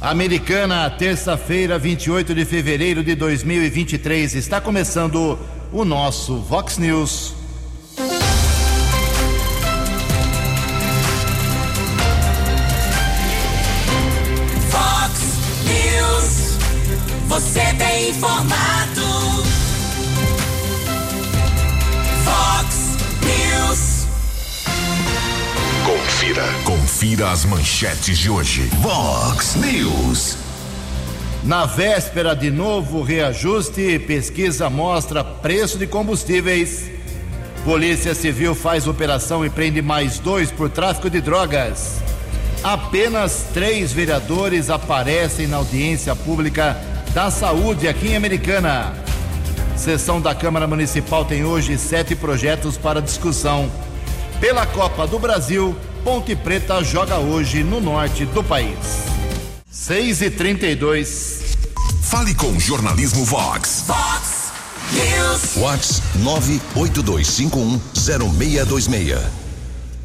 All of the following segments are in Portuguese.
Americana, terça-feira, 28 de fevereiro de 2023. Está começando o nosso Vox News. Confira as manchetes de hoje. Vox News. Na véspera de novo reajuste, pesquisa mostra preço de combustíveis. Polícia Civil faz operação e prende mais dois por tráfico de drogas. Apenas três vereadores aparecem na audiência pública da saúde aqui em Americana. Sessão da Câmara Municipal tem hoje sete projetos para discussão. Pela Copa do Brasil, Ponte Preta joga hoje no norte do país. 6 e 32 Fale com o Jornalismo Vox. Vox News. Vox 982510626.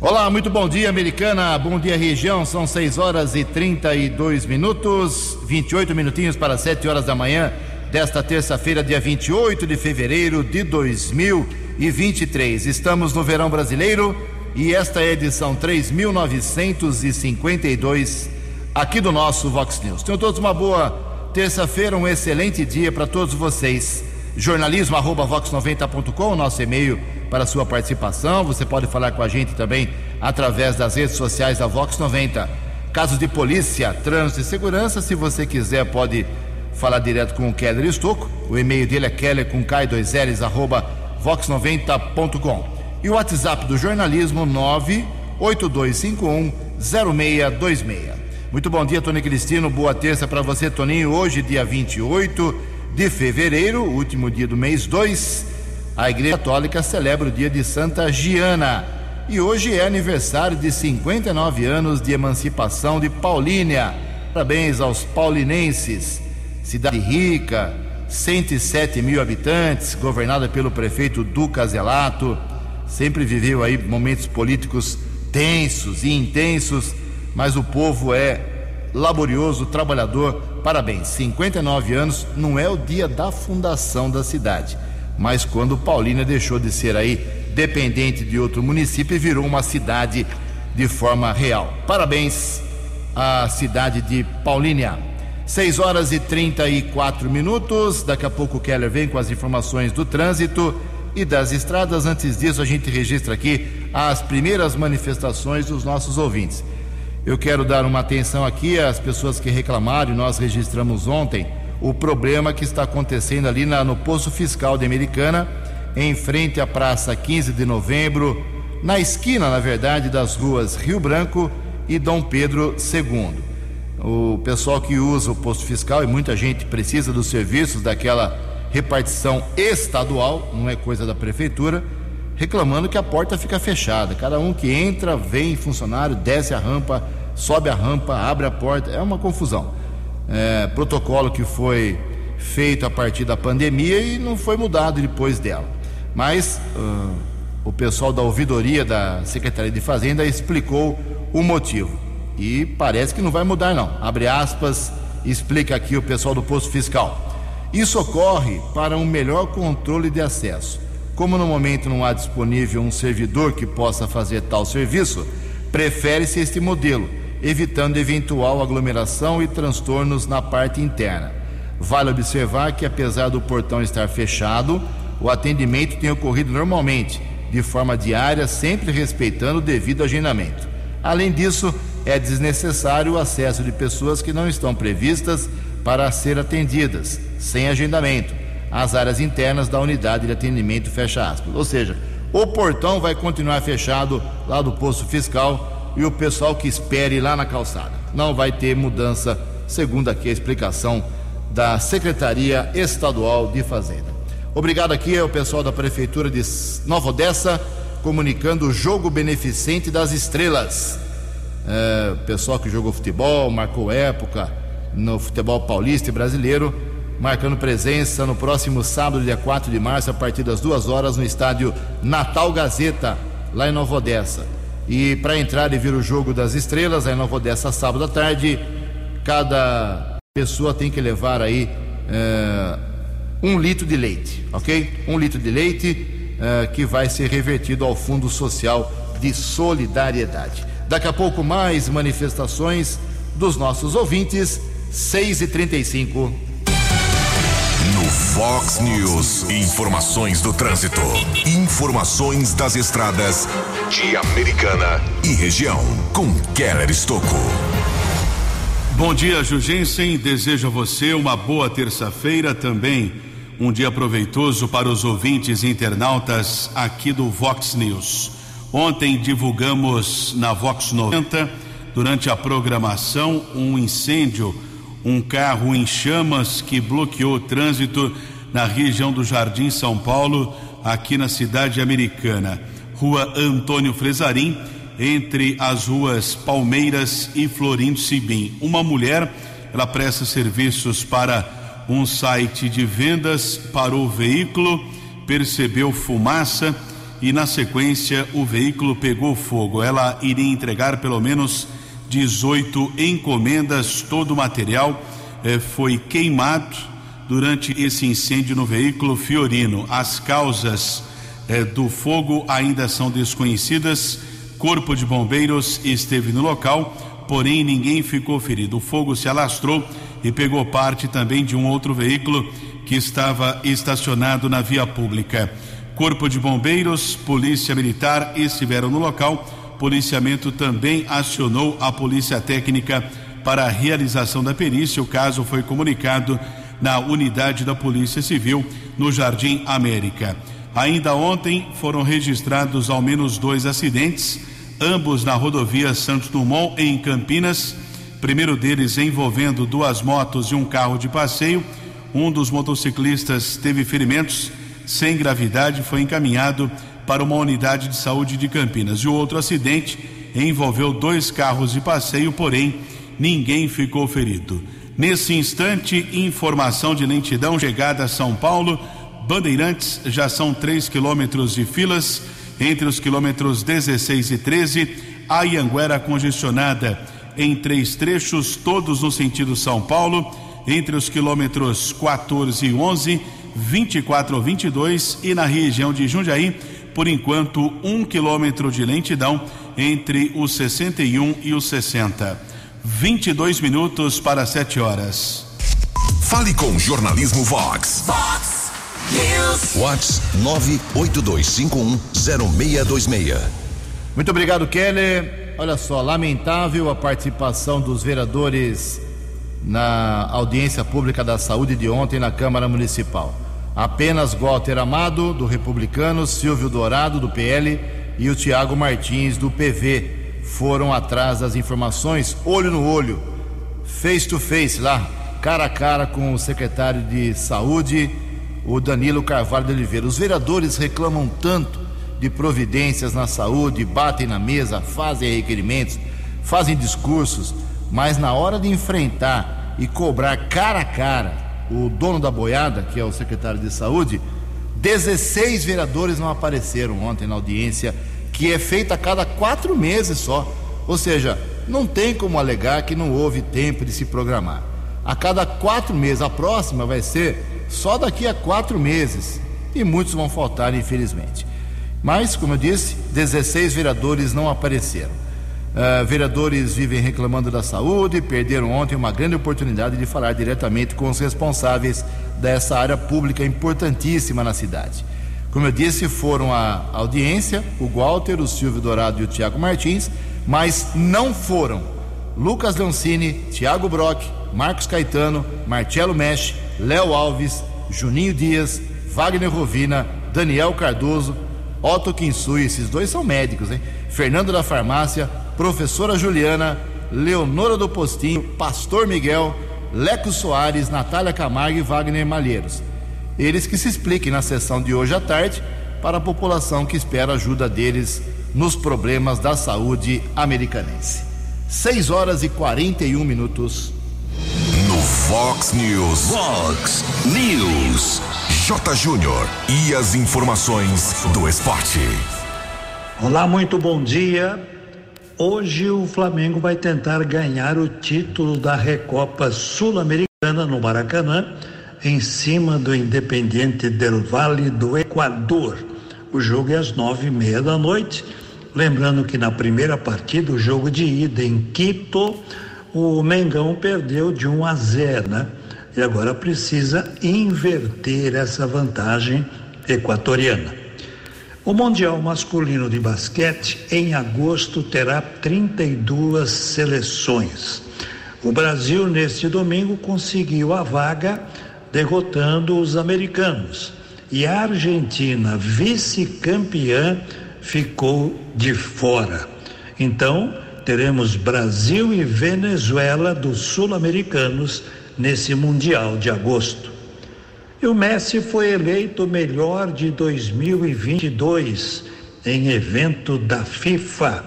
Olá, muito bom dia, Americana. Bom dia, região. São 6 horas e 32 minutos, 28 minutinhos para 7 horas da manhã desta terça-feira, dia 28 de fevereiro de 2023. Estamos no verão brasileiro e esta é a edição 3952 aqui do nosso Vox News. Tenham todos uma boa terça-feira, um excelente dia para todos vocês. Jornalismo arroba vox90.com, nosso e-mail para sua participação. Você pode falar com a gente também através das redes sociais da Vox 90. Casos de polícia, trânsito e segurança, se você quiser, pode falar direto com o Keller Estocco. O e-mail dele é keller com k2ls arroba vox90.com. E o WhatsApp do jornalismo 98251 0626. Muito bom dia, Tony Cristino. Boa terça para você, Toninho. Hoje, dia 28 de fevereiro, último dia do mês 2, a Igreja Católica celebra o dia de Santa Giana. E hoje é aniversário de 59 anos de emancipação de Paulínia. Parabéns aos paulinenses. Cidade rica, 107 mil habitantes, governada pelo prefeito Duca Zelato. Sempre viveu aí momentos políticos tensos e intensos, mas o povo é laborioso, trabalhador. Parabéns. 59 anos não é o dia da fundação da cidade, mas quando Paulínia deixou de ser aí dependente de outro município e virou uma cidade de forma real. Parabéns à cidade de Paulínia. 6 horas e 34 minutos. Daqui a pouco o Keller vem com as informações do trânsito e das estradas. Antes disso, a gente registra aqui as primeiras manifestações dos nossos ouvintes. Eu quero dar uma atenção aqui às pessoas que reclamaram, nós registramos ontem, o problema que está acontecendo ali na, no posto fiscal de Americana, em frente à Praça 15 de Novembro, na esquina, na verdade, das ruas Rio Branco e Dom Pedro II. O pessoal que usa o posto fiscal, e muita gente precisa dos serviços daquela repartição estadual, não é coisa da prefeitura, reclamando que a porta fica fechada. Cada um que entra, vem funcionário, desce a rampa, sobe a rampa, abre a porta, é uma confusão. É, protocolo que foi feito a partir da pandemia e não foi mudado depois dela. Mas uh, o pessoal da ouvidoria da Secretaria de Fazenda explicou o motivo. E parece que não vai mudar, não. Abre aspas, explica aqui o pessoal do posto fiscal. Isso ocorre para um melhor controle de acesso. Como no momento não há disponível um servidor que possa fazer tal serviço, prefere-se este modelo, evitando eventual aglomeração e transtornos na parte interna. Vale observar que, apesar do portão estar fechado, o atendimento tem ocorrido normalmente, de forma diária, sempre respeitando o devido agendamento. Além disso, é desnecessário o acesso de pessoas que não estão previstas para ser atendidas, sem agendamento, às áreas internas da unidade de atendimento, fecha aspas. Ou seja, o portão vai continuar fechado lá do posto fiscal e o pessoal que espere lá na calçada. Não vai ter mudança, segundo aqui a explicação da Secretaria Estadual de Fazenda. Obrigado aqui ao pessoal da Prefeitura de Nova Odessa, comunicando o jogo beneficente das estrelas. É, pessoal que jogou futebol, marcou época no futebol paulista e brasileiro, marcando presença no próximo sábado, dia 4 de março, a partir das duas horas, no estádio Natal Gazeta, lá em Nova Odessa. E para entrar e ver o jogo das estrelas, lá em Nova Odessa, sábado à tarde, cada pessoa tem que levar aí é, um litro de leite, ok? Um litro de leite é, que vai ser revertido ao Fundo Social de Solidariedade. Daqui a pouco mais manifestações dos nossos ouvintes, 6 e 35 Fox News, informações do trânsito. Informações das estradas de Americana e região. Com Keller Estocco. Bom dia, Jugensen. Desejo a você uma boa terça-feira também. Um dia proveitoso para os ouvintes e internautas aqui do Vox News. Ontem divulgamos na Vox 90, durante a programação, um incêndio, um carro em chamas que bloqueou o trânsito na região do Jardim São Paulo, aqui na cidade americana. Rua Antônio Fresarim entre as ruas Palmeiras e Florindo Sibim. Uma mulher, ela presta serviços para um site de vendas, parou o veículo, percebeu fumaça e na sequência o veículo pegou fogo. Ela iria entregar pelo menos 18 encomendas, todo o material eh, foi queimado durante esse incêndio no veículo Fiorino. As causas eh, do fogo ainda são desconhecidas Corpo de Bombeiros esteve no local, porém ninguém ficou ferido. O fogo se alastrou e pegou parte também de um outro veículo que estava estacionado na via pública. Corpo de Bombeiros, Polícia Militar estiveram no local. Policiamento também acionou a Polícia Técnica para a realização da perícia. O caso foi comunicado na unidade da Polícia Civil no Jardim América. Ainda ontem foram registrados ao menos dois acidentes, ambos na rodovia Santos Dumont, em Campinas. Primeiro deles envolvendo duas motos e um carro de passeio. Um dos motociclistas teve ferimentos sem gravidade, foi encaminhado para uma unidade de saúde de Campinas. E o outro acidente envolveu dois carros de passeio, porém ninguém ficou ferido. Nesse instante, informação de lentidão chegada a São Paulo Bandeirantes já são 3 quilômetros de filas entre os quilômetros 16 e 13. A Ianguera congestionada em três trechos, todos no sentido São Paulo, entre os quilômetros 14 e 11, 24 ou 22 e na região de Jundiaí, por enquanto, um quilômetro de lentidão entre os 61 e os 60. 22 minutos para 7 horas. Fale com Jornalismo Vox. Vox News. Whats 982510626. Muito obrigado, Keller. Olha só, lamentável a participação dos vereadores na audiência pública da saúde de ontem na Câmara Municipal. Apenas Walter Amado, do Republicano, Silvio Dourado, do PL, e o Tiago Martins, do PV, foram atrás das informações, olho no olho, face to face, lá, cara a cara com o secretário de Saúde o Danilo Carvalho de Oliveira. Os vereadores reclamam tanto de providências na saúde, batem na mesa, fazem requerimentos, fazem discursos, mas na hora de enfrentar e cobrar cara a cara o dono da boiada, que é o secretário de saúde, 16 vereadores não apareceram ontem na audiência, que é feita a cada quatro meses só. Ou seja, não tem como alegar que não houve tempo de se programar. A cada quatro meses, a próxima vai ser só daqui a quatro meses. E muitos vão faltar, infelizmente. Mas, como eu disse, 16 vereadores não apareceram. Uh, vereadores vivem reclamando da saúde, perderam ontem uma grande oportunidade de falar diretamente com os responsáveis dessa área pública importantíssima na cidade. Como eu disse, foram à audiência o Walter, o Silvio Dourado e o Tiago Martins, mas não foram Lucas Leoncini, Tiago Brock, Marcos Caetano, Marcelo Mesh, Léo Alves, Juninho Dias, Wagner Rovina, Daniel Cardoso, Otto Kinsui, esses dois são médicos, hein? Fernando da Farmácia, Professora Juliana, Leonora do Postinho, Pastor Miguel, Leco Soares, Natália Camargo e Wagner Malheiros. Eles que se expliquem na sessão de hoje à tarde para a população que espera ajuda deles nos problemas da saúde americanense. 6 horas e 41 minutos. No Fox News. Fox News. J. Júnior. E as informações do esporte. Olá, muito bom dia. Hoje o Flamengo vai tentar ganhar o título da Recopa Sul-Americana no Maracanã, em cima do Independiente del Vale do Equador. O jogo é às nove e meia da noite. Lembrando que na primeira partida, o jogo de ida em Quito, o Mengão perdeu de 1 a 0, né? E agora precisa inverter essa vantagem equatoriana. O Mundial Masculino de Basquete, em agosto, terá 32 seleções. O Brasil, neste domingo, conseguiu a vaga derrotando os americanos. E a Argentina, vice-campeã, ficou de fora. Então, teremos Brasil e Venezuela dos sul-americanos nesse Mundial de agosto. E o Messi foi eleito o melhor de 2022 em evento da FIFA.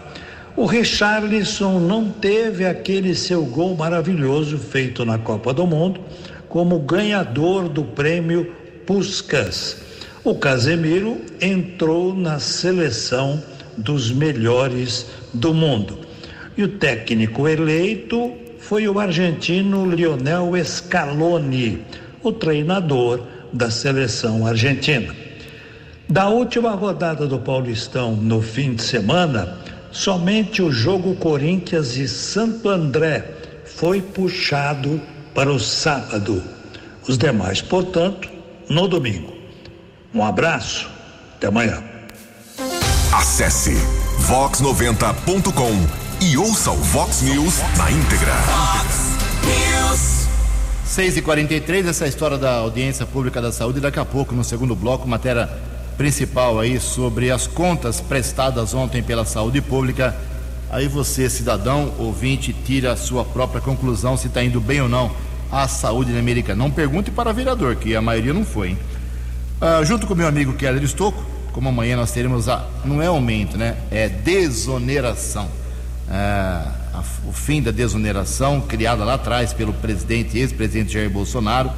O Richarlison não teve aquele seu gol maravilhoso feito na Copa do Mundo como ganhador do prêmio Puskas. O Casemiro entrou na seleção dos melhores do mundo. E o técnico eleito foi o argentino Lionel Scaloni o treinador da seleção argentina. Da última rodada do Paulistão no fim de semana, somente o jogo Corinthians e Santo André foi puxado para o sábado. Os demais, portanto, no domingo. Um abraço, até amanhã. Acesse vox90.com e ouça o Vox News na íntegra. Vox News. 6 e 43 essa é história da audiência pública da saúde. Daqui a pouco, no segundo bloco, matéria principal aí sobre as contas prestadas ontem pela saúde pública. Aí você, cidadão, ouvinte, tira a sua própria conclusão se está indo bem ou não a saúde na América. Não pergunte para vereador, que a maioria não foi. Hein? Ah, junto com meu amigo Keller Estocco, como amanhã nós teremos a. Não é aumento, né? É desoneração. Ah, a, o fim da desoneração criada lá atrás pelo presidente, ex-presidente Jair Bolsonaro,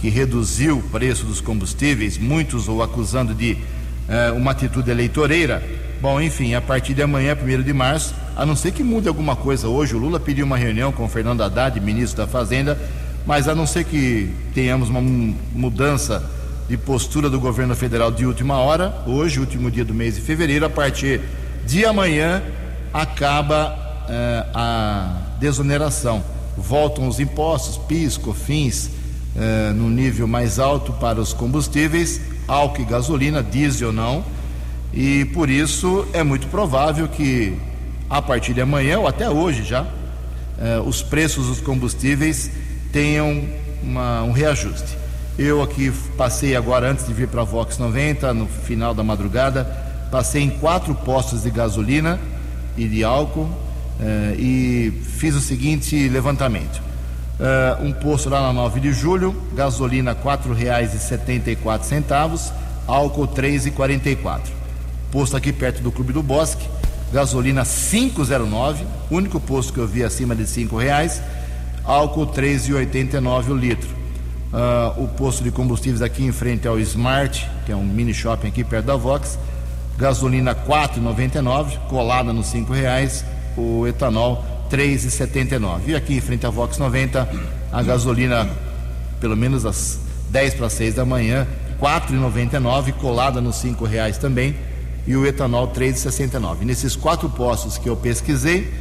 que reduziu o preço dos combustíveis, muitos o acusando de eh, uma atitude eleitoreira. Bom, enfim, a partir de amanhã, 1 de março, a não ser que mude alguma coisa hoje, o Lula pediu uma reunião com o Fernando Haddad, ministro da Fazenda, mas a não ser que tenhamos uma mudança de postura do governo federal de última hora, hoje, último dia do mês de fevereiro, a partir de amanhã, acaba eh, a desoneração. Voltam os impostos, PIS, COFINS, eh, no nível mais alto para os combustíveis, álcool e gasolina, diesel não, e por isso é muito provável que a partir de amanhã ou até hoje já eh, os preços dos combustíveis tenham uma, um reajuste. Eu aqui passei agora antes de vir para a Vox 90, no final da madrugada, passei em quatro postos de gasolina e de álcool uh, e fiz o seguinte levantamento. Uh, um posto lá na 9 de julho, gasolina R$ 4,74, álcool R$ 3,44. Posto aqui perto do Clube do Bosque, gasolina 5,09, único posto que eu vi acima de R$ reais, álcool 3,89 o litro. Uh, o posto de combustíveis aqui em frente ao Smart, que é um mini shopping aqui perto da Vox, gasolina 4,99, colada nos R$ reais, o etanol 3,79. E aqui frente à Vox 90, a gasolina, pelo menos às 10 para 6 da manhã, 4,99, colada nos R$ reais também, e o etanol 3,69. Nesses quatro postos que eu pesquisei,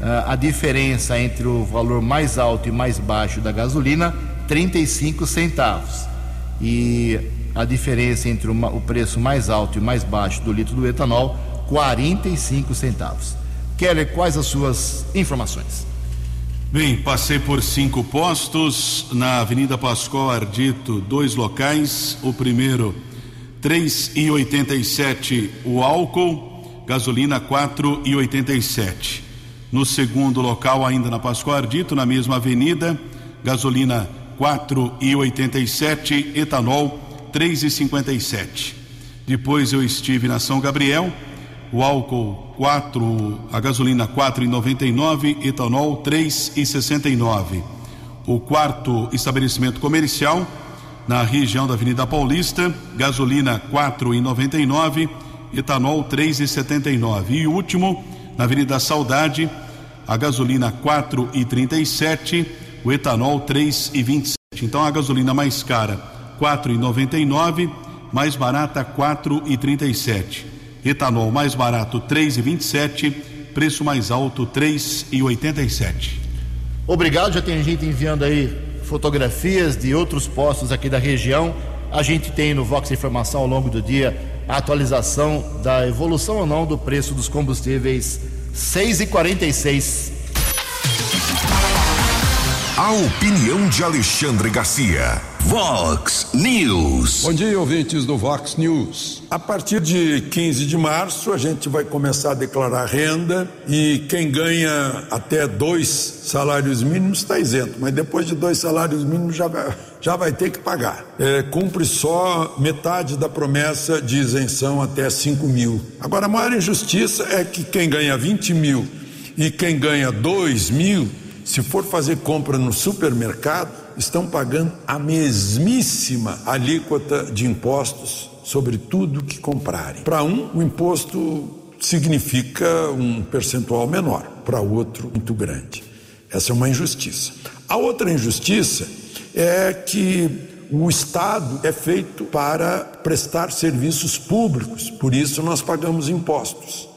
ah, a diferença entre o valor mais alto e mais baixo da gasolina, 35 centavos. E a diferença entre o preço mais alto e mais baixo do litro do etanol, 45 centavos. Keller, quais as suas informações? Bem, passei por cinco postos na Avenida Pascoal Ardito, dois locais. O primeiro, três e oitenta e sete, o álcool, gasolina quatro e oitenta e sete. No segundo local, ainda na Pascoal Ardito, na mesma avenida, gasolina quatro e oitenta e sete, etanol três e cinquenta e sete. Depois eu estive na São Gabriel, o álcool 4, a gasolina 4,99, etanol 3,69. O quarto estabelecimento comercial na região da Avenida Paulista, gasolina 4,99, etanol 3,79. E o último Na Avenida Saudade, a gasolina 4,37, o etanol 3,27. Então a gasolina mais cara 4,99, mais barata 4,37. Etanol mais barato 3,27, preço mais alto 3,87. Obrigado, já tem gente enviando aí fotografias de outros postos aqui da região. A gente tem no Vox Informação ao longo do dia a atualização da evolução ou não do preço dos combustíveis 6 e 46. A opinião de Alexandre Garcia. Vox News. Bom dia, ouvintes do Vox News. A partir de 15 de março, a gente vai começar a declarar renda e quem ganha até dois salários mínimos está isento, mas depois de dois salários mínimos já já vai ter que pagar. É, cumpre só metade da promessa de isenção até 5 mil. Agora, a maior injustiça é que quem ganha 20 mil e quem ganha 2 mil se for fazer compra no supermercado, estão pagando a mesmíssima alíquota de impostos sobre tudo que comprarem. Para um, o imposto significa um percentual menor, para outro, muito grande. Essa é uma injustiça. A outra injustiça é que o Estado é feito para prestar serviços públicos, por isso nós pagamos impostos.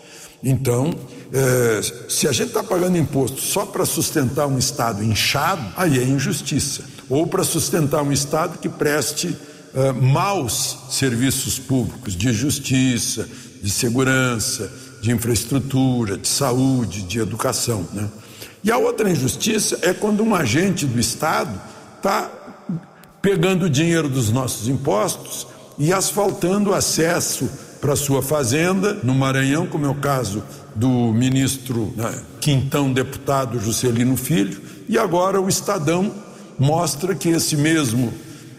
Então, é, se a gente está pagando imposto só para sustentar um Estado inchado, aí é injustiça. Ou para sustentar um Estado que preste é, maus serviços públicos de justiça, de segurança, de infraestrutura, de saúde, de educação. Né? E a outra injustiça é quando um agente do Estado está pegando o dinheiro dos nossos impostos e asfaltando acesso para sua fazenda no Maranhão, como é o caso do ministro né, quintão deputado Juscelino Filho, e agora o Estadão mostra que esse mesmo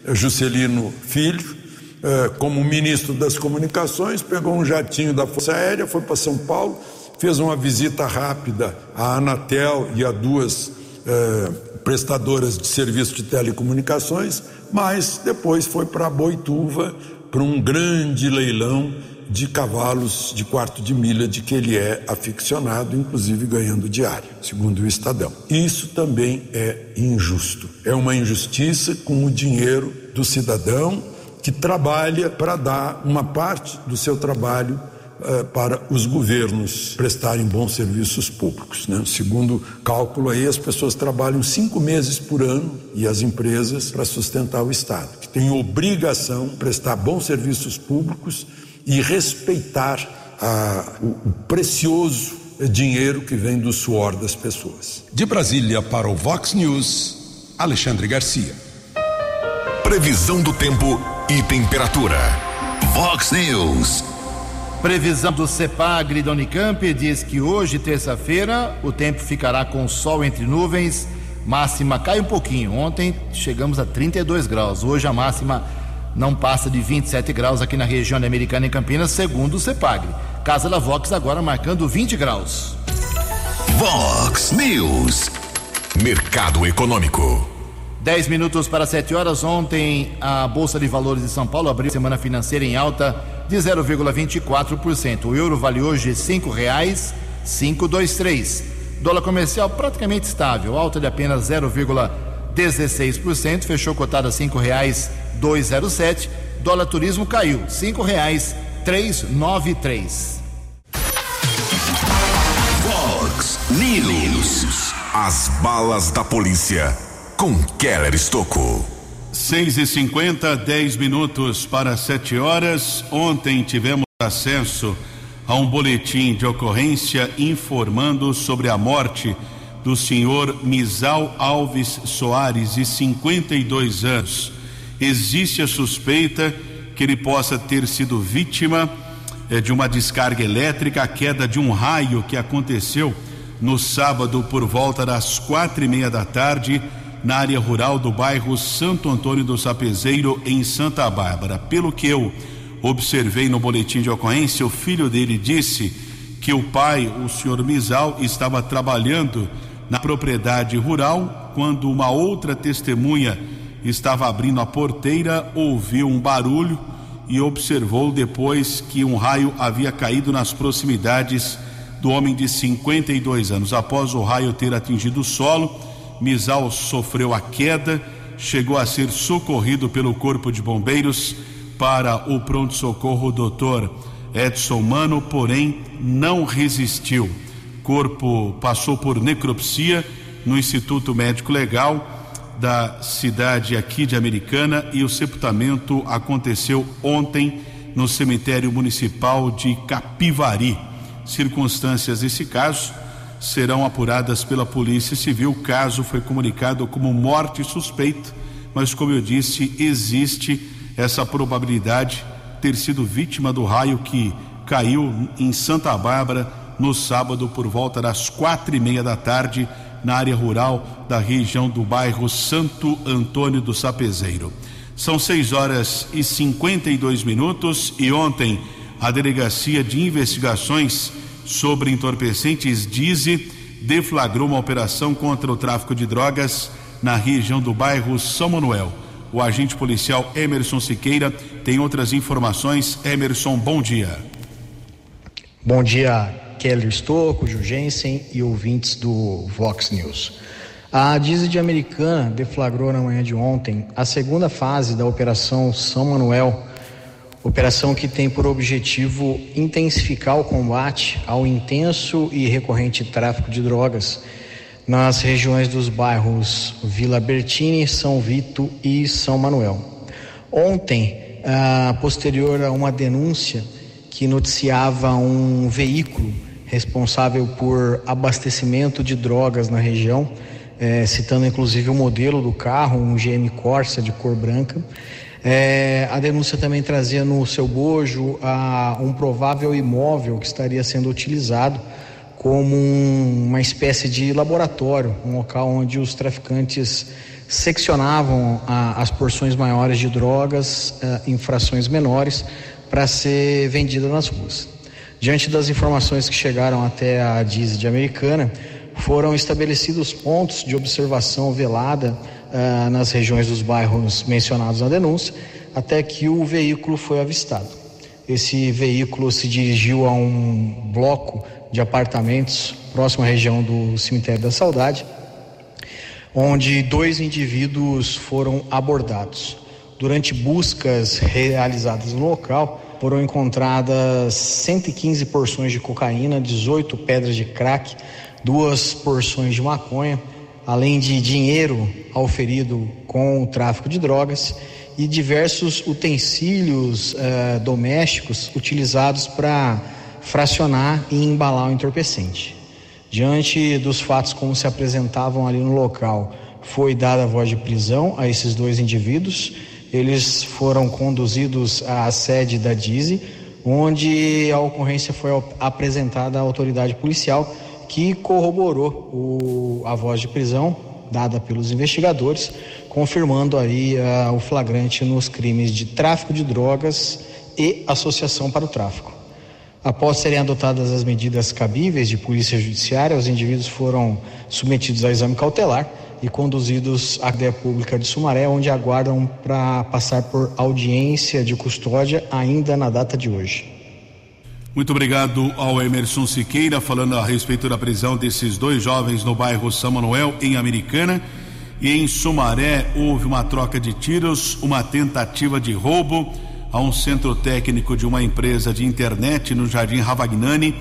eh, Juscelino Filho, eh, como ministro das Comunicações, pegou um jatinho da Força Aérea, foi para São Paulo, fez uma visita rápida à Anatel e a duas eh, prestadoras de serviço de telecomunicações, mas depois foi para Boituva para um grande leilão de cavalos de quarto de milha de que ele é aficionado, inclusive ganhando diário, segundo o Estadão. Isso também é injusto. É uma injustiça com o dinheiro do cidadão que trabalha para dar uma parte do seu trabalho uh, para os governos prestarem bons serviços públicos. Né? Segundo cálculo aí, as pessoas trabalham cinco meses por ano e as empresas para sustentar o Estado, que tem obrigação de prestar bons serviços públicos e respeitar a, o, o precioso dinheiro que vem do suor das pessoas. De Brasília para o Vox News, Alexandre Garcia. Previsão do tempo e temperatura. Vox News. Previsão do CEPAGRI da Unicamp diz que hoje, terça-feira, o tempo ficará com sol entre nuvens, máxima cai um pouquinho. Ontem chegamos a 32 graus, hoje a máxima não passa de 27 graus aqui na região Americana em Campinas, segundo o CEPAGRE. Casa da Vox agora marcando 20 graus. Vox News. Mercado Econômico. 10 minutos para 7 horas. Ontem, a Bolsa de Valores de São Paulo abriu semana financeira em alta de 0,24%. O euro vale hoje R$ 5,523. Dólar comercial praticamente estável, alta de apenas 0,16%, fechou cotada a cinco reais 207. Dólar turismo caiu, cinco reais 393. Fox News. As balas da polícia com Keller Estocou. 6 e 50 10 minutos para 7 horas. Ontem tivemos acesso a um boletim de ocorrência informando sobre a morte do senhor Misal Alves Soares, de 52 anos existe a suspeita que ele possa ter sido vítima eh, de uma descarga elétrica, a queda de um raio que aconteceu no sábado por volta das quatro e meia da tarde na área rural do bairro Santo Antônio do Sapezeiro, em Santa Bárbara. Pelo que eu observei no boletim de ocorrência, o filho dele disse que o pai, o senhor Misal, estava trabalhando na propriedade rural quando uma outra testemunha estava abrindo a porteira, ouviu um barulho e observou depois que um raio havia caído nas proximidades do homem de 52 anos. Após o raio ter atingido o solo, Misal sofreu a queda, chegou a ser socorrido pelo Corpo de Bombeiros para o pronto-socorro doutor Edson Mano, porém não resistiu. Corpo passou por necropsia no Instituto Médico Legal da cidade aqui de Americana e o sepultamento aconteceu ontem no cemitério municipal de Capivari. Circunstâncias desse caso serão apuradas pela Polícia Civil. O caso foi comunicado como morte suspeita, mas como eu disse, existe essa probabilidade ter sido vítima do raio que caiu em Santa Bárbara no sábado por volta das quatro e meia da tarde na área rural da região do bairro Santo Antônio do Sapezeiro. São 6 horas e 52 minutos e ontem a Delegacia de Investigações sobre Entorpecentes Dize deflagrou uma operação contra o tráfico de drogas na região do bairro São Manuel. O agente policial Emerson Siqueira tem outras informações. Emerson, bom dia. Bom dia, Keller Estocco, Jurgensen e ouvintes do Vox News. A Dizzy de Americana deflagrou na manhã de ontem a segunda fase da Operação São Manuel, operação que tem por objetivo intensificar o combate ao intenso e recorrente tráfico de drogas nas regiões dos bairros Vila Bertini, São Vito e São Manuel. Ontem, ah, posterior a uma denúncia que noticiava um veículo responsável por abastecimento de drogas na região, é, citando inclusive o modelo do carro, um GM Corsa de cor branca. É, a denúncia também trazia no seu bojo a, um provável imóvel que estaria sendo utilizado como um, uma espécie de laboratório, um local onde os traficantes seccionavam a, as porções maiores de drogas em frações menores para ser vendida nas ruas. Diante das informações que chegaram até a DIS de Americana, foram estabelecidos pontos de observação velada uh, nas regiões dos bairros mencionados na denúncia, até que o veículo foi avistado. Esse veículo se dirigiu a um bloco de apartamentos próximo à região do Cemitério da Saudade, onde dois indivíduos foram abordados. Durante buscas realizadas no local, foram encontradas 115 porções de cocaína, 18 pedras de crack, duas porções de maconha, além de dinheiro auferido com o tráfico de drogas e diversos utensílios eh, domésticos utilizados para fracionar e embalar o entorpecente. Diante dos fatos como se apresentavam ali no local, foi dada a voz de prisão a esses dois indivíduos eles foram conduzidos à sede da DISE, onde a ocorrência foi apresentada à autoridade policial, que corroborou o, a voz de prisão dada pelos investigadores, confirmando aí uh, o flagrante nos crimes de tráfico de drogas e associação para o tráfico. Após serem adotadas as medidas cabíveis de polícia judiciária, os indivíduos foram submetidos a exame cautelar e conduzidos à cadeia pública de Sumaré, onde aguardam para passar por audiência de custódia ainda na data de hoje. Muito obrigado ao Emerson Siqueira, falando a respeito da prisão desses dois jovens no bairro São Manuel, em Americana. E em Sumaré houve uma troca de tiros, uma tentativa de roubo a um centro técnico de uma empresa de internet no Jardim Ravagnani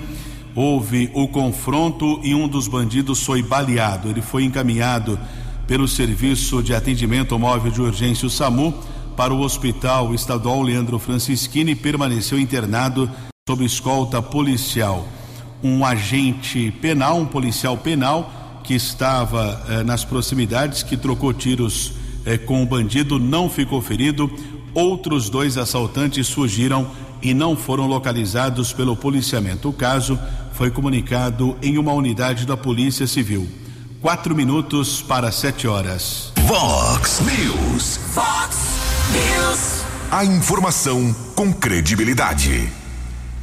houve o confronto e um dos bandidos foi baleado. Ele foi encaminhado pelo Serviço de Atendimento Móvel de Urgência, o SAMU, para o Hospital Estadual Leandro Francischini e permaneceu internado sob escolta policial. Um agente penal, um policial penal, que estava eh, nas proximidades, que trocou tiros eh, com o bandido, não ficou ferido. Outros dois assaltantes fugiram e não foram localizados pelo policiamento. O caso foi comunicado em uma unidade da Polícia Civil. Quatro minutos para sete horas. Vox News. Vox News. A informação com credibilidade.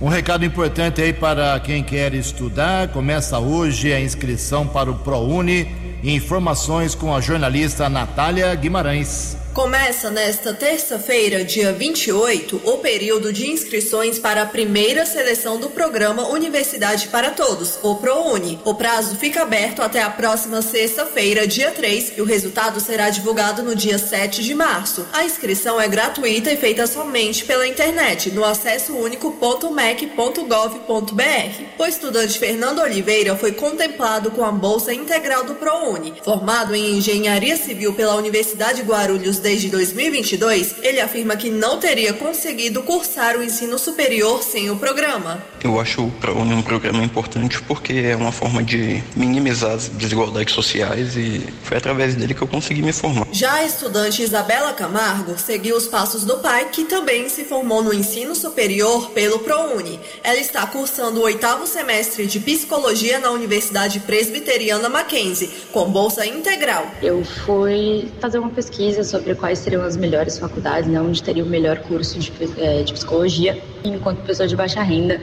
Um recado importante aí para quem quer estudar. Começa hoje a inscrição para o ProUni. Informações com a jornalista Natália Guimarães. Começa nesta terça-feira, dia 28, o período de inscrições para a primeira seleção do programa Universidade para Todos, o ProUni. O prazo fica aberto até a próxima sexta-feira, dia 3, e o resultado será divulgado no dia 7 de março. A inscrição é gratuita e feita somente pela internet, no acesso único.mec.gov.br. O estudante Fernando Oliveira foi contemplado com a bolsa integral do ProUni. Formado em Engenharia Civil pela Universidade Guarulhos desde 2022, ele afirma que não teria conseguido cursar o ensino superior sem o programa. Eu acho o ProUni um programa importante porque é uma forma de minimizar as desigualdades sociais e foi através dele que eu consegui me formar. Já a estudante Isabela Camargo seguiu os passos do pai, que também se formou no ensino superior pelo ProUni. Ela está cursando o oitavo semestre de psicologia na Universidade Presbiteriana Mackenzie, com bolsa integral. Eu fui fazer uma pesquisa sobre sobre quais seriam as melhores faculdades, né, onde teria o melhor curso de, é, de psicologia. Enquanto pessoa de baixa renda,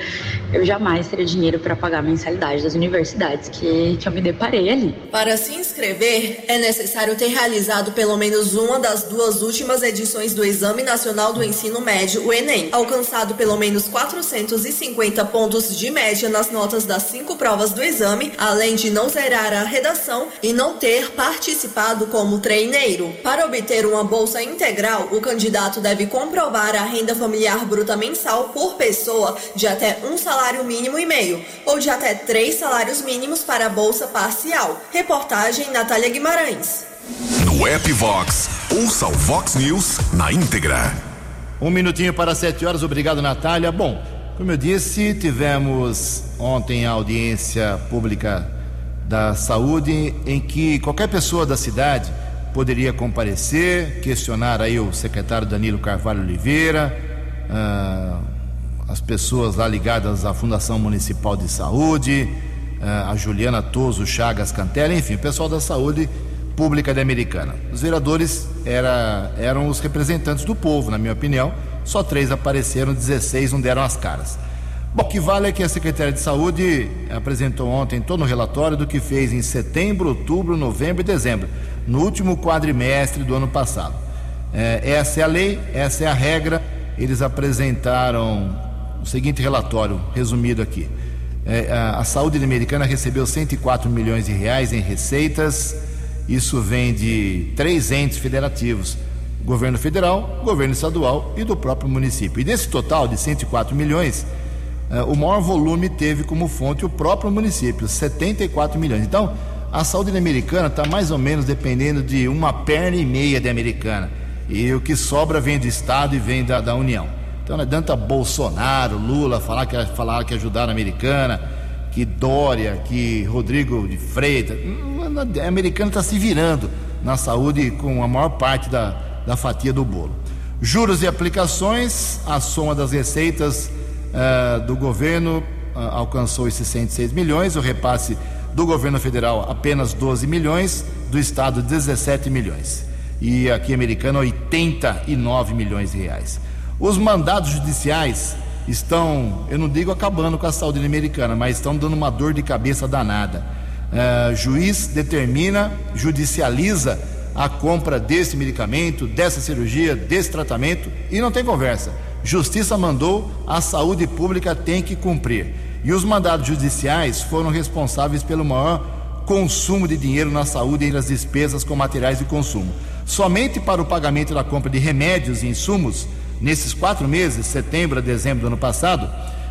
eu jamais teria dinheiro para pagar a mensalidade das universidades que, que eu me deparei ali. Para se inscrever, é necessário ter realizado pelo menos uma das duas últimas edições do Exame Nacional do Ensino Médio, o Enem, alcançado pelo menos 450 pontos de média nas notas das cinco provas do exame, além de não zerar a redação e não ter participado como treineiro. Para obter uma bolsa integral, o candidato deve comprovar a renda familiar bruta mensal por pessoa de até um salário mínimo e meio, ou de até três salários mínimos para a bolsa parcial. Reportagem Natália Guimarães. No app Vox, ouça o Vox News na íntegra. Um minutinho para sete horas, obrigado Natália. Bom, como eu disse, tivemos ontem a audiência pública da saúde em que qualquer pessoa da cidade poderia comparecer, questionar aí o secretário Danilo Carvalho Oliveira, ah, as pessoas lá ligadas à Fundação Municipal de Saúde, ah, a Juliana Toso Chagas Cantella, enfim, o pessoal da saúde pública da Americana. Os vereadores era, eram os representantes do povo, na minha opinião. Só três apareceram, 16 não deram as caras. Bom, o que vale é que a Secretaria de Saúde apresentou ontem todo o relatório do que fez em setembro, outubro, novembro e dezembro, no último quadrimestre do ano passado. É, essa é a lei, essa é a regra. Eles apresentaram o seguinte relatório, resumido aqui. É, a, a saúde americana recebeu 104 milhões de reais em receitas. Isso vem de três entes federativos: governo federal, governo estadual e do próprio município. E desse total de 104 milhões, o maior volume teve como fonte o próprio município, 74 milhões. Então, a saúde americana está mais ou menos dependendo de uma perna e meia de americana. E o que sobra vem do Estado e vem da, da União. Então não adianta Bolsonaro, Lula falar que, falar que ajudaram a americana, que Dória, que Rodrigo de Freitas. A americana está se virando na saúde com a maior parte da, da fatia do bolo. Juros e aplicações, a soma das receitas uh, do governo uh, alcançou esses 106 milhões, o repasse do governo federal apenas 12 milhões, do estado 17 milhões. E aqui americano 89 milhões de reais. Os mandados judiciais estão, eu não digo acabando com a saúde americana, mas estão dando uma dor de cabeça danada. Uh, juiz determina, judicializa a compra desse medicamento, dessa cirurgia, desse tratamento e não tem conversa. Justiça mandou, a saúde pública tem que cumprir. E os mandados judiciais foram responsáveis pelo maior consumo de dinheiro na saúde entre as despesas com materiais de consumo. Somente para o pagamento da compra de remédios e insumos, nesses quatro meses, setembro a dezembro do ano passado,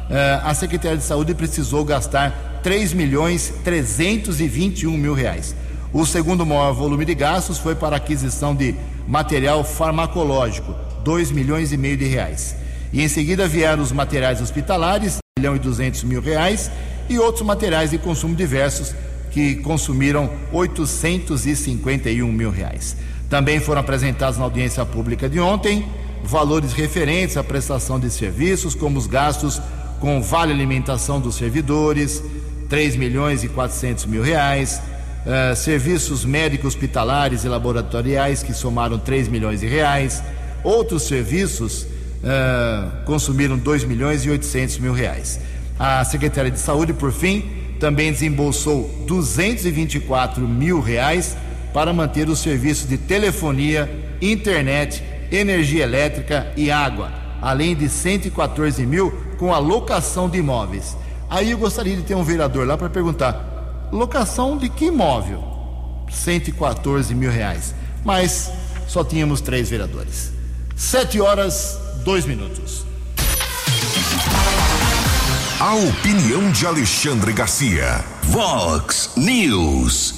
eh, a Secretaria de Saúde precisou gastar 3 milhões 321 mil reais. O segundo maior volume de gastos foi para aquisição de material farmacológico, 2 milhões e meio de reais. E em seguida vieram os materiais hospitalares, 1 milhão e 200 mil reais, e outros materiais de consumo diversos que consumiram 851 mil reais. Também foram apresentados na audiência pública de ontem valores referentes à prestação de serviços, como os gastos com vale alimentação dos servidores, 3 milhões e 400 mil reais, uh, serviços médicos hospitalares e laboratoriais que somaram 3 milhões de reais, outros serviços uh, consumiram 2 milhões e 800 mil reais. A Secretaria de Saúde, por fim, também desembolsou 224 mil reais para manter os serviços de telefonia internet, energia elétrica e água, além de 114 mil com a locação de imóveis. Aí eu gostaria de ter um vereador lá para perguntar: locação de que imóvel? 114 mil reais. Mas só tínhamos três vereadores. Sete horas, dois minutos. A opinião de Alexandre Garcia. Vox News.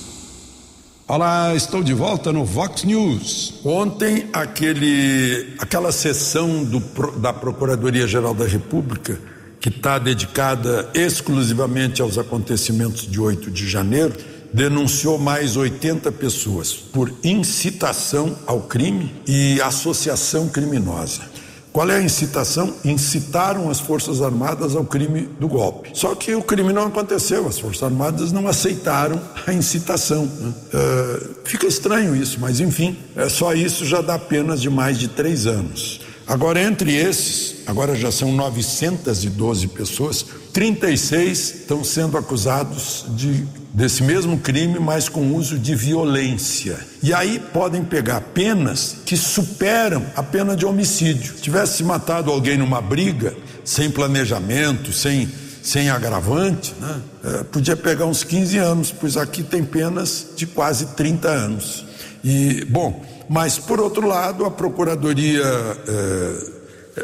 Olá, estou de volta no Vox News. Ontem, aquele, aquela sessão do, da Procuradoria-Geral da República, que está dedicada exclusivamente aos acontecimentos de 8 de janeiro, denunciou mais 80 pessoas por incitação ao crime e associação criminosa. Qual é a incitação? Incitaram as Forças Armadas ao crime do golpe. Só que o crime não aconteceu, as Forças Armadas não aceitaram a incitação. Né? Uh, fica estranho isso, mas enfim, é só isso já dá penas de mais de três anos. Agora, entre esses, agora já são 912 pessoas, 36 estão sendo acusados de desse mesmo crime, mas com uso de violência. E aí podem pegar penas que superam a pena de homicídio. Se tivesse matado alguém numa briga, sem planejamento, sem, sem agravante, né? é, podia pegar uns 15 anos, pois aqui tem penas de quase 30 anos. E, bom, mas por outro lado, a Procuradoria. É,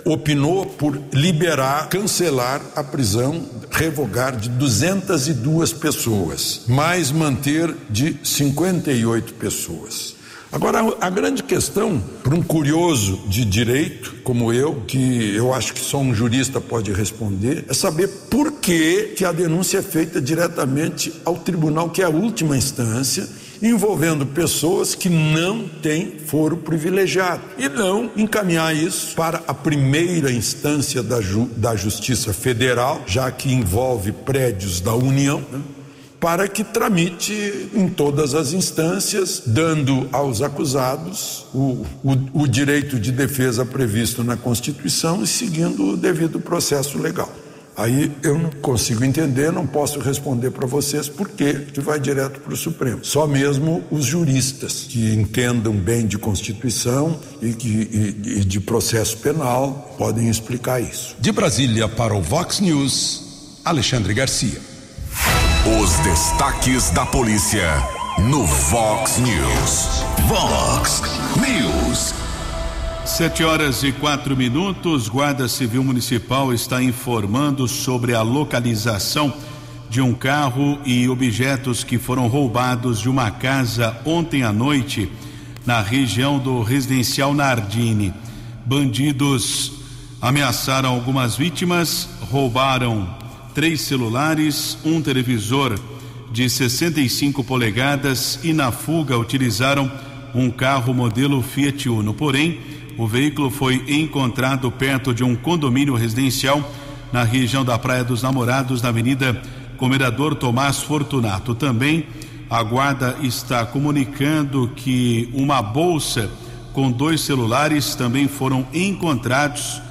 opinou por liberar, cancelar a prisão, revogar de 202 pessoas, mais manter de 58 pessoas. Agora, a grande questão para um curioso de direito como eu, que eu acho que só um jurista pode responder, é saber por que, que a denúncia é feita diretamente ao tribunal, que é a última instância, envolvendo pessoas que não têm foro privilegiado e não encaminhar isso para a primeira instância da, ju da Justiça Federal, já que envolve prédios da União. Né? para que tramite em todas as instâncias, dando aos acusados o, o, o, direito de defesa previsto na Constituição e seguindo o devido processo legal. Aí eu não consigo entender, não posso responder para vocês por que que vai direto para o Supremo. Só mesmo os juristas que entendam bem de Constituição e, que, e, e de processo penal podem explicar isso. De Brasília para o Vox News, Alexandre Garcia. Os destaques da polícia no Vox News. Vox News. Sete horas e quatro minutos, Guarda Civil Municipal está informando sobre a localização de um carro e objetos que foram roubados de uma casa ontem à noite na região do residencial Nardini. Bandidos ameaçaram algumas vítimas, roubaram três celulares, um televisor de 65 polegadas e na fuga utilizaram um carro modelo Fiat Uno. Porém, o veículo foi encontrado perto de um condomínio residencial na região da Praia dos Namorados, na Avenida Comerador Tomás Fortunato. Também a guarda está comunicando que uma bolsa com dois celulares também foram encontrados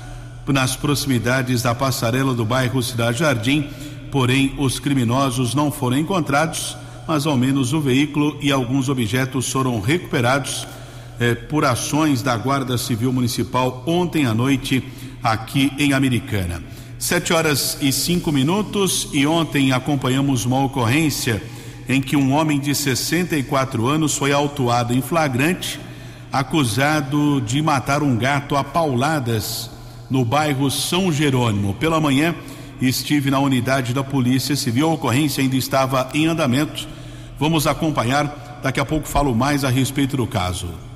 nas proximidades da passarela do bairro Cidade Jardim. Porém, os criminosos não foram encontrados, mas ao menos o veículo e alguns objetos foram recuperados eh, por ações da Guarda Civil Municipal ontem à noite aqui em Americana. Sete horas e cinco minutos e ontem acompanhamos uma ocorrência em que um homem de 64 anos foi autuado em flagrante, acusado de matar um gato a pauladas no bairro São Jerônimo. Pela manhã estive na unidade da Polícia Civil, a ocorrência ainda estava em andamento. Vamos acompanhar, daqui a pouco falo mais a respeito do caso.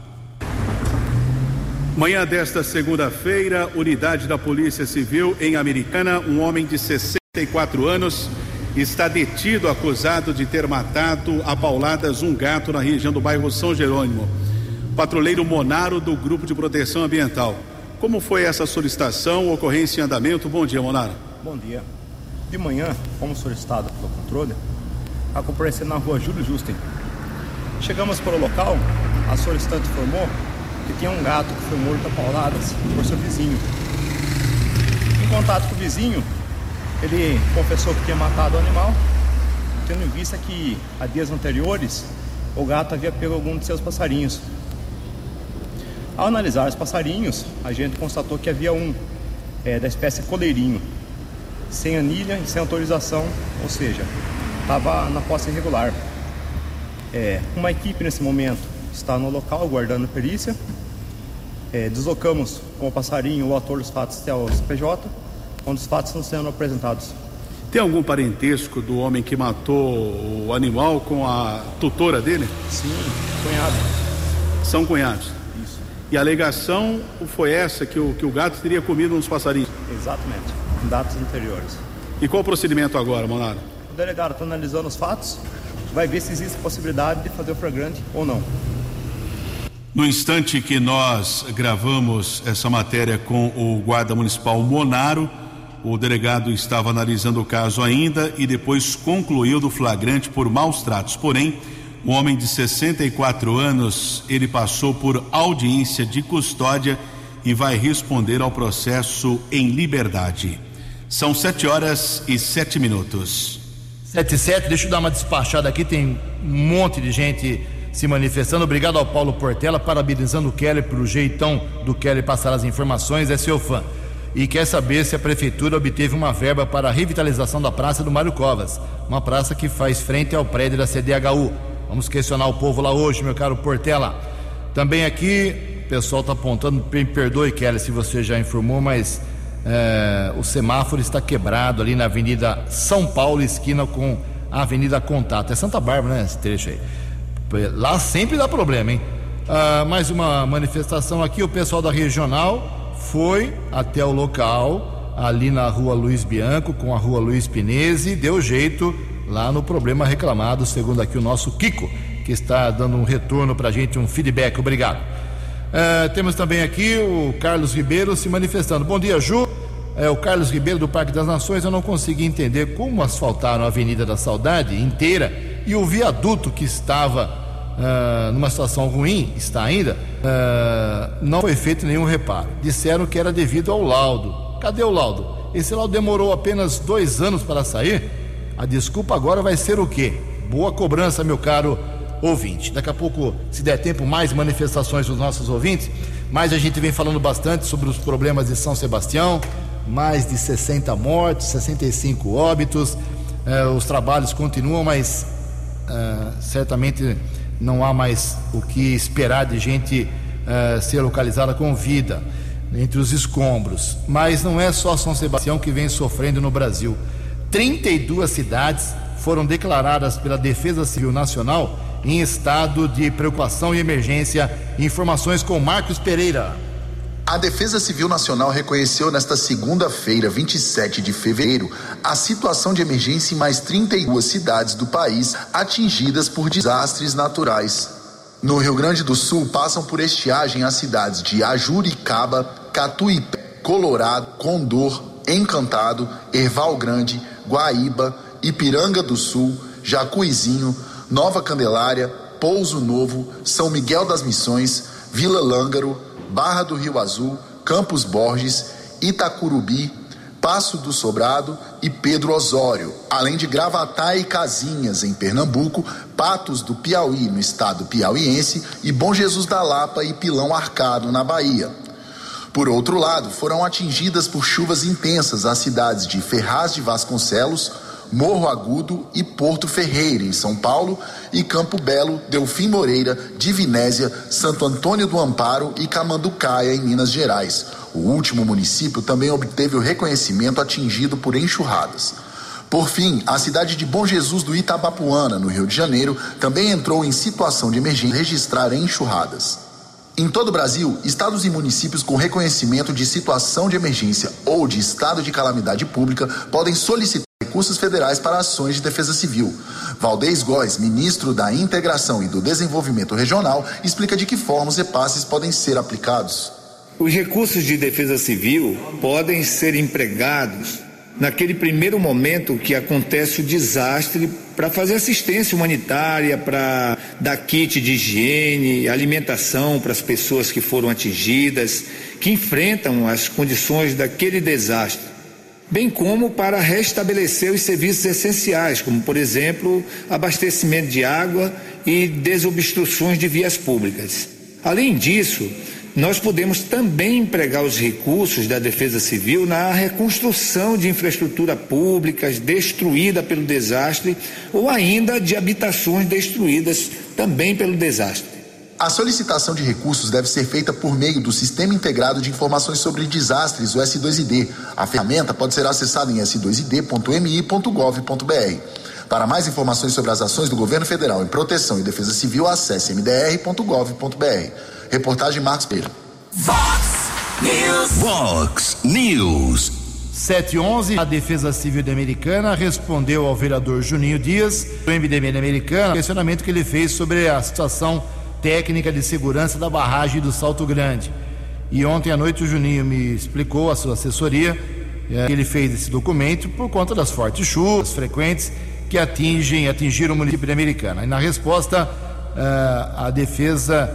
Manhã desta segunda-feira, unidade da Polícia Civil em Americana, um homem de 64 anos está detido acusado de ter matado a pauladas um gato na região do bairro São Jerônimo. Patrulheiro Monaro do Grupo de Proteção Ambiental. Como foi essa solicitação, ocorrência em andamento? Bom dia, Monaro. Bom dia. De manhã, como solicitado pelo controle, a comparecendo na rua Júlio Justen. Chegamos para o local, a solicitante informou que tinha um gato que foi morto a pauladas por seu vizinho. Em contato com o vizinho, ele confessou que tinha matado o animal, tendo em vista que há dias anteriores o gato havia pego algum de seus passarinhos. Ao analisar os passarinhos, a gente constatou que havia um é, da espécie coleirinho, sem anilha e sem autorização, ou seja, estava na posse irregular. É, uma equipe nesse momento está no local guardando perícia. É, deslocamos com o passarinho o autor dos fatos até o CPJ, onde os fatos estão sendo apresentados. Tem algum parentesco do homem que matou o animal com a tutora dele? Sim, cunhado. São cunhados. Isso. E a alegação foi essa, que o, que o gato teria comido uns passarinhos? Exatamente, em datas anteriores. E qual o procedimento agora, Monaro? O delegado está analisando os fatos, vai ver se existe possibilidade de fazer o flagrante ou não. No instante que nós gravamos essa matéria com o guarda municipal Monaro, o delegado estava analisando o caso ainda e depois concluiu do flagrante por maus tratos. Porém, um homem de 64 anos, ele passou por audiência de custódia e vai responder ao processo em liberdade. São sete horas e sete minutos. Sete e sete, deixa eu dar uma despachada aqui, tem um monte de gente se manifestando. Obrigado ao Paulo Portela, parabenizando o Keller pelo jeitão do Keller passar as informações, é seu fã. E quer saber se a prefeitura obteve uma verba para a revitalização da praça do Mário Covas, uma praça que faz frente ao prédio da CDHU. Vamos questionar o povo lá hoje, meu caro Portela. Também aqui, o pessoal está apontando, me perdoe, Keller, se você já informou, mas é, o semáforo está quebrado ali na Avenida São Paulo, esquina com a Avenida Contato. É Santa Bárbara, né? Esse trecho aí. Lá sempre dá problema, hein? Ah, mais uma manifestação aqui. O pessoal da regional foi até o local, ali na rua Luiz Bianco, com a rua Luiz Pinese, deu jeito lá no problema reclamado, segundo aqui o nosso Kiko, que está dando um retorno para a gente, um feedback. Obrigado. Ah, temos também aqui o Carlos Ribeiro se manifestando. Bom dia, Ju. É, o Carlos Ribeiro do Parque das Nações, eu não consegui entender como asfaltaram a Avenida da Saudade inteira e o viaduto que estava uh, numa situação ruim, está ainda, uh, não foi feito nenhum reparo. Disseram que era devido ao laudo. Cadê o laudo? Esse laudo demorou apenas dois anos para sair. A desculpa agora vai ser o quê? Boa cobrança, meu caro ouvinte. Daqui a pouco, se der tempo, mais manifestações dos nossos ouvintes. Mas a gente vem falando bastante sobre os problemas de São Sebastião, mais de 60 mortes, 65 óbitos. Eh, os trabalhos continuam, mas eh, certamente não há mais o que esperar de gente eh, ser localizada com vida entre os escombros. Mas não é só São Sebastião que vem sofrendo no Brasil. 32 cidades foram declaradas pela Defesa Civil Nacional em estado de preocupação e emergência. Informações com Marcos Pereira. A Defesa Civil Nacional reconheceu nesta segunda-feira, 27 de fevereiro, a situação de emergência em mais 32 cidades do país atingidas por desastres naturais. No Rio Grande do Sul, passam por estiagem as cidades de Ajuricaba, Catuípe, Colorado, Condor, Encantado, Erval Grande, Guaíba, Ipiranga do Sul, Jacuizinho, Nova Candelária, Pouso Novo, São Miguel das Missões, Vila Lângaro, Barra do Rio Azul, Campos Borges, Itacurubi, Passo do Sobrado e Pedro Osório, além de Gravatá e Casinhas, em Pernambuco, Patos do Piauí, no estado piauiense, e Bom Jesus da Lapa e Pilão Arcado, na Bahia. Por outro lado, foram atingidas por chuvas intensas as cidades de Ferraz de Vasconcelos, Morro Agudo e Porto Ferreira, em São Paulo, e Campo Belo, Delfim Moreira, Divinésia, Santo Antônio do Amparo e Camanducaia, em Minas Gerais. O último município também obteve o reconhecimento atingido por enxurradas. Por fim, a cidade de Bom Jesus do Itabapuana, no Rio de Janeiro, também entrou em situação de emergência registrar enxurradas. Em todo o Brasil, estados e municípios com reconhecimento de situação de emergência ou de estado de calamidade pública podem solicitar recursos federais para ações de defesa civil. Valdez Góes, ministro da Integração e do Desenvolvimento Regional, explica de que forma os repasses podem ser aplicados. Os recursos de defesa civil podem ser empregados naquele primeiro momento que acontece o desastre para fazer assistência humanitária, para dar kit de higiene, alimentação para as pessoas que foram atingidas, que enfrentam as condições daquele desastre bem como para restabelecer os serviços essenciais, como, por exemplo, abastecimento de água e desobstruções de vias públicas. Além disso, nós podemos também empregar os recursos da Defesa Civil na reconstrução de infraestrutura públicas destruída pelo desastre ou ainda de habitações destruídas também pelo desastre. A solicitação de recursos deve ser feita por meio do Sistema Integrado de Informações sobre Desastres, o S2ID. A ferramenta pode ser acessada em s2id.mi.gov.br. Para mais informações sobre as ações do governo federal em proteção e defesa civil, acesse mdr.gov.br. Reportagem Marcos Pedro. Vox News. Vox News. 711, a Defesa Civil de Americana respondeu ao vereador Juninho Dias, do MDM Americana, questionamento que ele fez sobre a situação técnica de segurança da barragem do Salto Grande. E ontem à noite o Juninho me explicou, a sua assessoria, é, que ele fez esse documento por conta das fortes chuvas frequentes que atingem, atingiram o município de Americana. E na resposta, é, a Defesa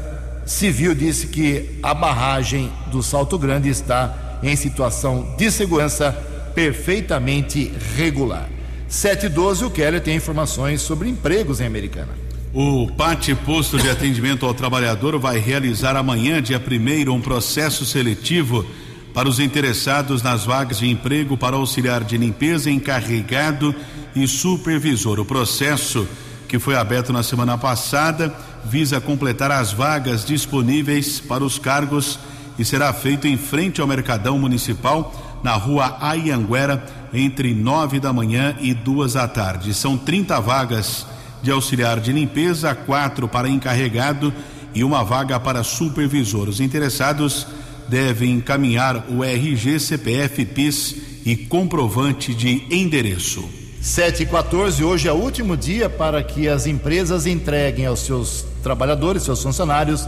Civil disse que a barragem do Salto Grande está em situação de segurança perfeitamente regular. 712, o Keller tem informações sobre empregos em Americana. O PAT Posto de Atendimento ao Trabalhador vai realizar amanhã, dia 1 um processo seletivo para os interessados nas vagas de emprego para auxiliar de limpeza, encarregado e supervisor. O processo, que foi aberto na semana passada, visa completar as vagas disponíveis para os cargos e será feito em frente ao Mercadão Municipal, na rua Ayanguera, entre nove da manhã e duas da tarde. São 30 vagas de auxiliar de limpeza, quatro para encarregado e uma vaga para supervisor. Os interessados devem encaminhar o RG, CPF, PIS e comprovante de endereço. 7 e 14, hoje é o último dia para que as empresas entreguem aos seus trabalhadores, seus funcionários,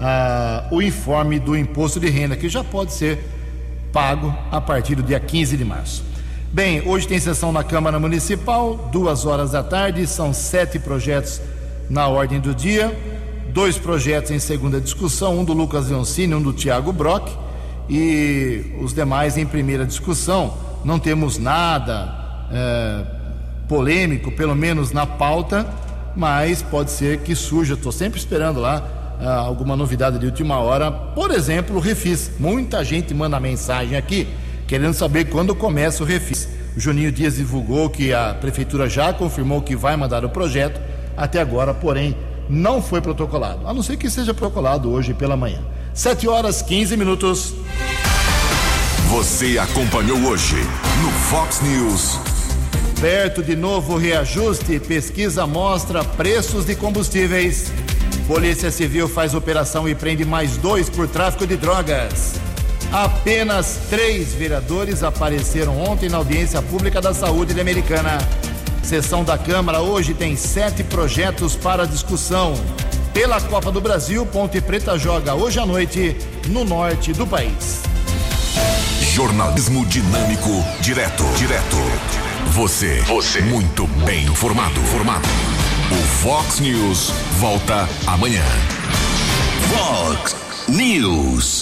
ah, o informe do imposto de renda, que já pode ser pago a partir do dia 15 de março. Bem, hoje tem sessão na Câmara Municipal, duas horas da tarde, são sete projetos na ordem do dia, dois projetos em segunda discussão, um do Lucas Leoncini, um do Tiago Brock e os demais em primeira discussão. Não temos nada é, polêmico, pelo menos na pauta, mas pode ser que surja, estou sempre esperando lá é, alguma novidade de última hora, por exemplo, o Refis. Muita gente manda mensagem aqui querendo saber quando começa o refis. O Juninho Dias divulgou que a prefeitura já confirmou que vai mandar o projeto, até agora, porém, não foi protocolado, a não ser que seja protocolado hoje pela manhã. 7 horas 15 minutos. Você acompanhou hoje no Fox News. Perto de novo reajuste, pesquisa mostra preços de combustíveis. Polícia Civil faz operação e prende mais dois por tráfico de drogas. Apenas três vereadores apareceram ontem na audiência pública da saúde de Americana. Sessão da Câmara hoje tem sete projetos para discussão. Pela Copa do Brasil, Ponte Preta joga hoje à noite no norte do país. Jornalismo dinâmico, direto, direto. Você, você, muito bem informado, formado. O Fox News volta amanhã. Fox News.